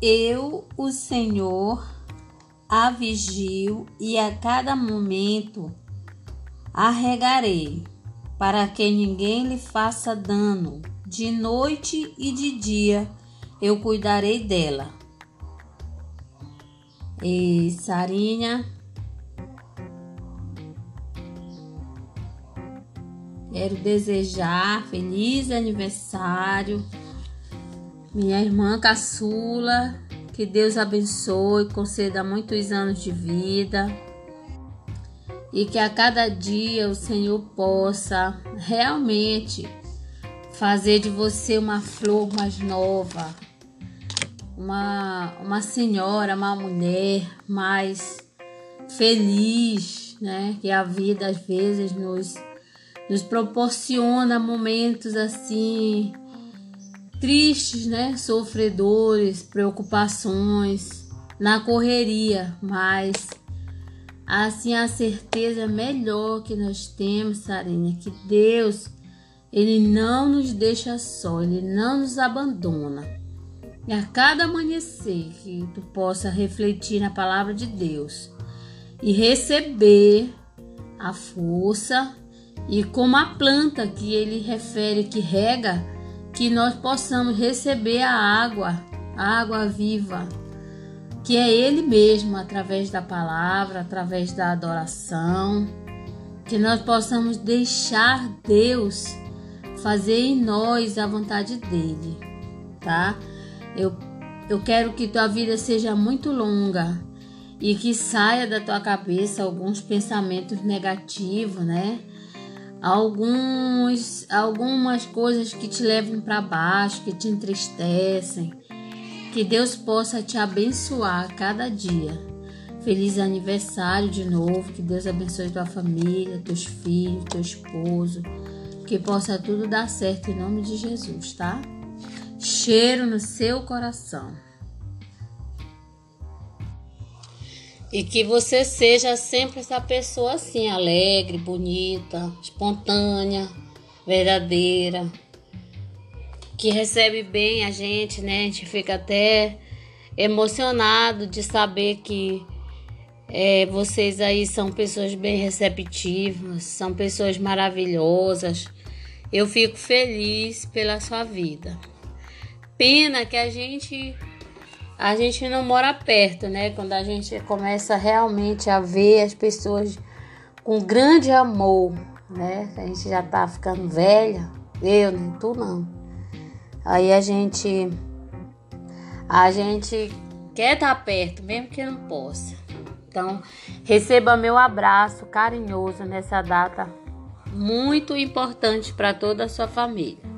Eu, o Senhor, a vigio e a cada momento a regarei, para que ninguém lhe faça dano. De noite e de dia eu cuidarei dela. E Sarinha, quero desejar feliz aniversário, minha irmã caçula, que Deus abençoe, conceda muitos anos de vida e que a cada dia o Senhor possa realmente fazer de você uma flor mais nova, uma, uma senhora, uma mulher mais feliz, né? Que a vida às vezes nos, nos proporciona momentos assim tristes, né? Sofredores, preocupações, na correria, mas assim a certeza melhor que nós temos, Sarinha, que Deus, ele não nos deixa só, ele não nos abandona. E a cada amanhecer que tu possa refletir na palavra de Deus e receber a força e como a planta que ele refere que rega que nós possamos receber a água, a água viva, que é Ele mesmo, através da palavra, através da adoração, que nós possamos deixar Deus fazer em nós a vontade dele, tá? Eu, eu quero que tua vida seja muito longa e que saia da tua cabeça alguns pensamentos negativos, né? Alguns, algumas coisas que te levam para baixo, que te entristecem. Que Deus possa te abençoar cada dia. Feliz aniversário de novo. Que Deus abençoe tua família, teus filhos, teu esposo. Que possa tudo dar certo em nome de Jesus, tá? Cheiro no seu coração. E que você seja sempre essa pessoa assim, alegre, bonita, espontânea, verdadeira, que recebe bem a gente, né? A gente fica até emocionado de saber que é, vocês aí são pessoas bem receptivas, são pessoas maravilhosas. Eu fico feliz pela sua vida. Pena que a gente a gente não mora perto, né? Quando a gente começa realmente a ver as pessoas com grande amor, né? A gente já tá ficando velha, eu, nem né? tu não. Aí a gente a gente quer estar tá perto, mesmo que não possa. Então, receba meu abraço carinhoso nessa data muito importante para toda a sua família.